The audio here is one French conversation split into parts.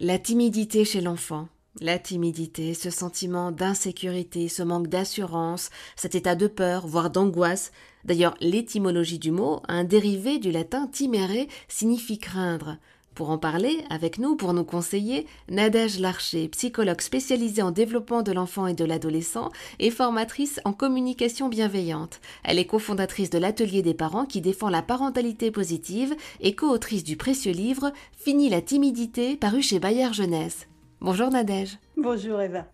La timidité chez l'enfant. La timidité, ce sentiment d'insécurité, ce manque d'assurance, cet état de peur, voire d'angoisse. D'ailleurs, l'étymologie du mot, un dérivé du latin timere, signifie craindre. Pour en parler avec nous, pour nous conseiller, Nadège Larcher, psychologue spécialisée en développement de l'enfant et de l'adolescent et formatrice en communication bienveillante. Elle est cofondatrice de l'atelier des parents qui défend la parentalité positive et co-autrice du précieux livre Fini la timidité paru chez Bayard Jeunesse. Bonjour Nadège. Bonjour Eva.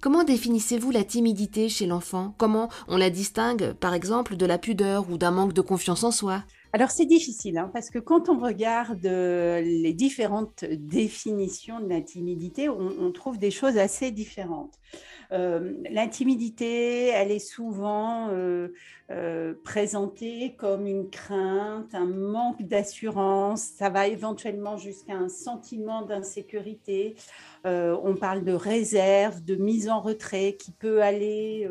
Comment définissez-vous la timidité chez l'enfant? Comment on la distingue, par exemple, de la pudeur ou d'un manque de confiance en soi? Alors c'est difficile hein, parce que quand on regarde euh, les différentes définitions de la timidité, on, trouve des choses assez différentes. Euh, la timidité, elle est souvent euh, présentée comme une crainte, un manque d'assurance, ça va éventuellement jusqu'à un sentiment d'insécurité. on parle de réserve, de mise en retrait qui peut aller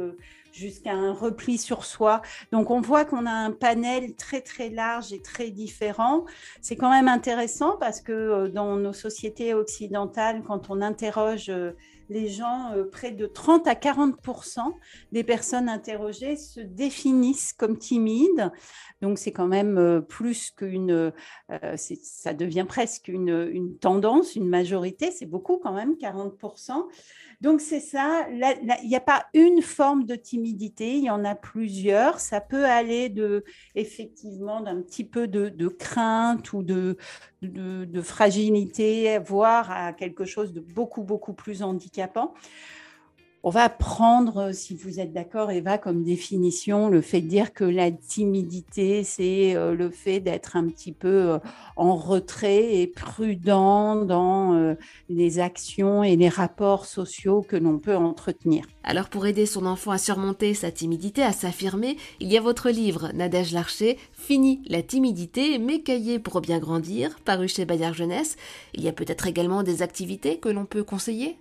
jusqu'à un repli sur soi. Donc on voit qu'on a un panel très très large et très différent. C'est quand même intéressant parce que euh, dans nos sociétés occidentales, quand on interroge euh, les gens, euh, près de 30 à 40 des personnes interrogées se définissent comme timides. Donc c'est quand même plus qu'une, ça devient presque une, une, tendance, une majorité. C'est beaucoup quand même, 40 donc c'est ça, il n'y a pas une forme de timidité, il y en a plusieurs. Ça peut aller de effectivement d'un petit peu de, crainte ou de, de, fragilité, voire à quelque chose de beaucoup, beaucoup plus handicapant. On va prendre, si vous êtes d'accord, Eva, comme définition, le fait de dire que la timidité, c'est euh, le fait d'être un petit peu euh, en retrait et prudent dans euh, les actions et les rapports sociaux que l'on peut entretenir. Alors pour aider son enfant à surmonter sa timidité, à s'affirmer, il y a votre livre, Nadège Larcher, Fini la timidité, mes cahiers pour bien grandir, paru chez Bayard Jeunesse. Il y a peut-être également des activités que l'on peut conseiller?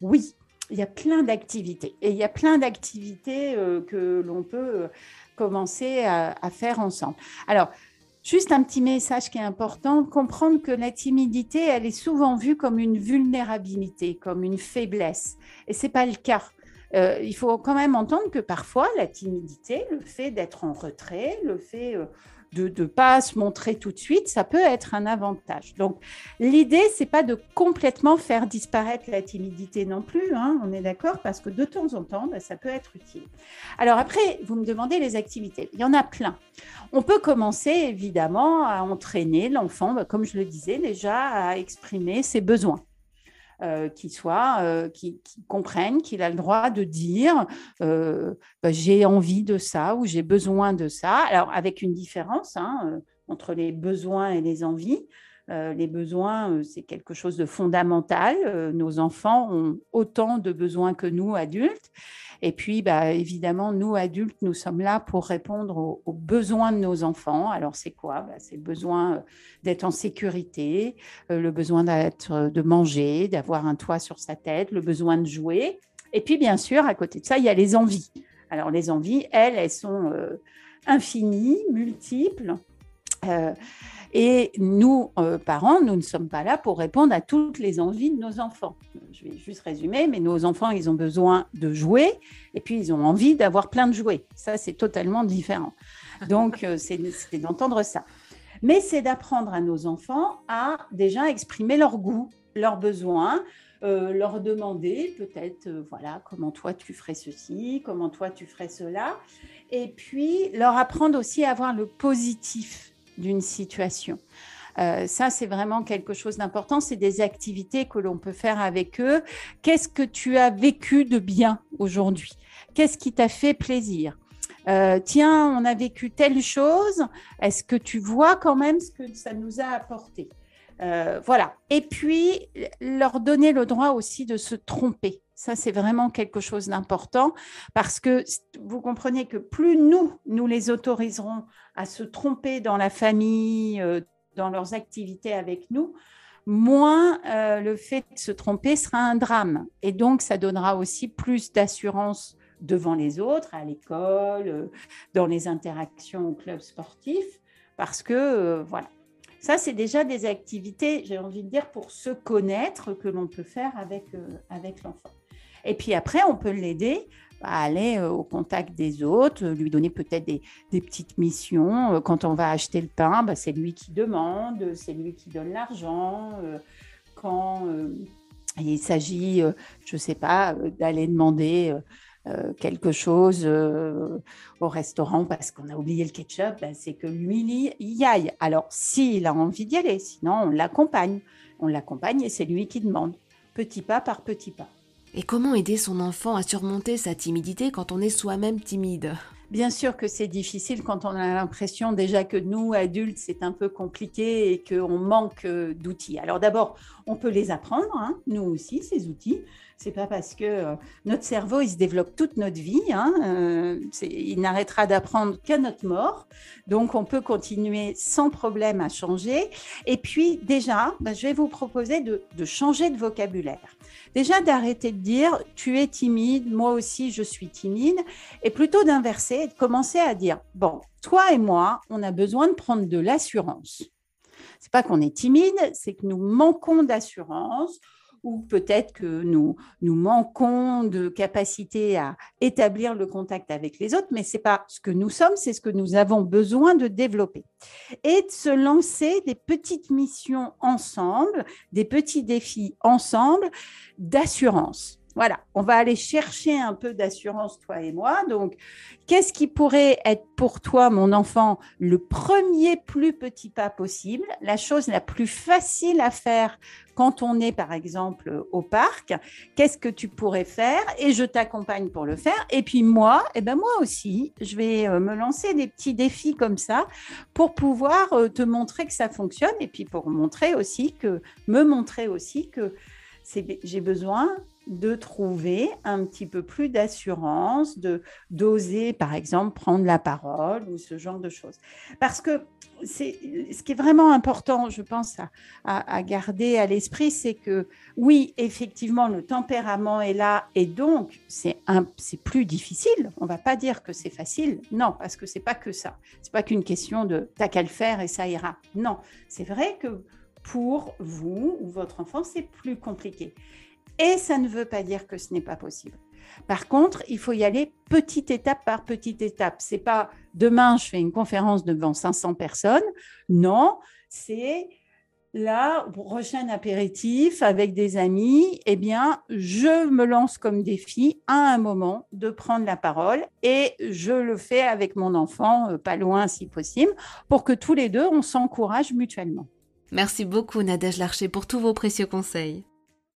Oui, il y a plein d'activités. Et il y a plein d'activités euh, que l'on peut euh, commencer à, faire ensemble. Alors, juste un petit message qui est important, comprendre que la timidité, elle est souvent vue comme une vulnérabilité, comme une faiblesse. Et ce n'est pas le cas. Euh, il faut quand même entendre que parfois, la timidité, le fait d'être en retrait, le fait de ne pas se montrer tout de suite, ça peut être un avantage. Donc, l'idée, c'est pas de complètement faire disparaître la timidité non plus, hein, on est d'accord, parce que de temps en temps, bah, ça peut être utile. Alors après, vous me demandez les activités. Il y en a plein. On peut commencer évidemment à entraîner l'enfant, bah, comme je le disais déjà, à exprimer ses besoins. Euh, qui soit, euh, qui, comprennent qu'il a le droit de dire euh, bah, j'ai envie de ça ou j'ai besoin de ça. Alors avec une différence hein, entre les besoins et les envies. Les besoins, c'est quelque chose de fondamental. nos enfants ont autant de besoins que nous, adultes. Et puis, bah, évidemment, nous, adultes, nous sommes là pour répondre aux, besoins de nos enfants. Alors, c'est quoi? Bah, C'est le besoin euh, d'être en sécurité, euh, le besoin d'être, euh, de manger, d'avoir un toit sur sa tête, le besoin de jouer. Et puis, bien sûr, à côté de ça, il y a les envies. Alors, les envies, elles, elles sont infinies, multiples. Et nous, euh, parents, nous ne sommes pas là pour répondre à toutes les envies de nos enfants. Je vais juste résumer, mais nos enfants, ils ont besoin de jouer et puis ils ont envie d'avoir plein de jouets. Ça, c'est totalement différent. Donc, euh, c'est d'entendre ça. Mais c'est d'apprendre à nos enfants à déjà exprimer leur goût, leurs besoins, euh, leur demander peut-être, voilà, comment toi tu ferais ceci, comment toi tu ferais cela. Et puis, leur apprendre aussi à avoir le positif d'une situation. Euh, ça, c'est vraiment quelque chose d'important. C'est des activités que l'on peut faire avec eux. Qu'est-ce que tu as vécu de bien aujourd'hui? Qu'est-ce qui t'a fait plaisir? Euh, Tiens, on a vécu telle chose. Est-ce que tu vois quand même ce que ça nous a apporté? Euh, Voilà. Et puis, leur donner le droit aussi de se tromper. Ça, c'est vraiment quelque chose d'important parce que vous comprenez que plus nous, nous les autoriserons à se tromper dans la famille, euh, dans leurs activités avec nous, moins euh, le fait de se tromper sera un drame. Et donc, ça donnera aussi plus d'assurance devant les autres, à l'école, euh, dans les interactions au club sportif, parce que, voilà. Ça, c'est déjà des activités, j'ai envie de dire, pour se connaître que l'on peut faire avec, avec l'enfant. Et puis après, on peut l'aider à aller euh, au contact des autres, lui donner peut-être des, petites missions. Euh, quand on va acheter le pain, bah, c'est lui qui demande, c'est lui qui donne l'argent. Quand il s'agit, je ne sais pas, d'aller demander euh, quelque chose euh, au restaurant parce qu'on a oublié le ketchup, ben, c'est que lui y aille. Alors, s'il a envie d'y aller, sinon on l'accompagne. On l'accompagne et c'est lui qui demande, petit pas par petit pas. Et comment aider son enfant à surmonter sa timidité quand on est soi-même timide? Bien sûr que c'est difficile quand on a l'impression déjà que nous, adultes, c'est un peu compliqué et qu'on manque euh, d'outils. Alors d'abord, on peut les apprendre, hein, nous aussi, ces outils. C'est pas parce que euh, notre cerveau, il se développe toute notre vie. Hein, euh, il n'arrêtera d'apprendre qu'à notre mort. Donc, on peut continuer sans problème à changer. Et puis, déjà, bah, je vais vous proposer de, de changer de vocabulaire. Déjà, d'arrêter de dire tu es timide, moi aussi je suis timide, et plutôt d'inverser et de commencer à dire bon, toi et moi, on a besoin de prendre de l'assurance. C'est pas qu'on est timide, c'est que nous manquons d'assurance ou peut-être que nous, nous manquons de capacité à établir le contact avec les autres, mais ce n'est pas ce que nous sommes, c'est ce que nous avons besoin de développer. Et de se lancer des petites missions ensemble, des petits défis ensemble d'assurance. Voilà, on va aller chercher un peu d'assurance, toi et moi. Donc, qu'est-ce qui pourrait être pour toi, mon enfant, le premier plus petit pas possible, la chose la plus facile à faire quand on est, par exemple, au parc? Qu'est-ce que tu pourrais faire? Et je t'accompagne pour le faire. Et puis moi, eh ben moi aussi, je vais euh, me lancer des petits défis comme ça pour pouvoir euh, te montrer que ça fonctionne et puis pour montrer aussi que, me montrer aussi que j'ai besoin de trouver un petit peu plus d'assurance, de d'oser, par exemple, prendre la parole ou ce genre de choses. Parce que c'est ce qui est vraiment important, je pense, à, garder à l'esprit, c'est que oui, effectivement, le tempérament est là et donc c'est c'est plus difficile. On va pas dire que c'est facile, non, parce que c'est pas que ça. C'est pas qu'une question de t'as qu'à le faire et ça ira. Non, c'est vrai que pour vous ou votre enfant, c'est plus compliqué. Et ça ne veut pas dire que ce n'est pas possible. Par contre, il faut y aller petite étape par petite étape. C'est pas demain je fais une conférence devant 500 personnes. Non, c'est là prochain apéritif avec des amis. Eh bien, je me lance comme défi à un moment de prendre la parole et je le fais avec mon enfant, euh, pas loin si possible, pour que tous les deux on s'encourage mutuellement. Merci beaucoup Nadège Larcher pour tous vos précieux conseils.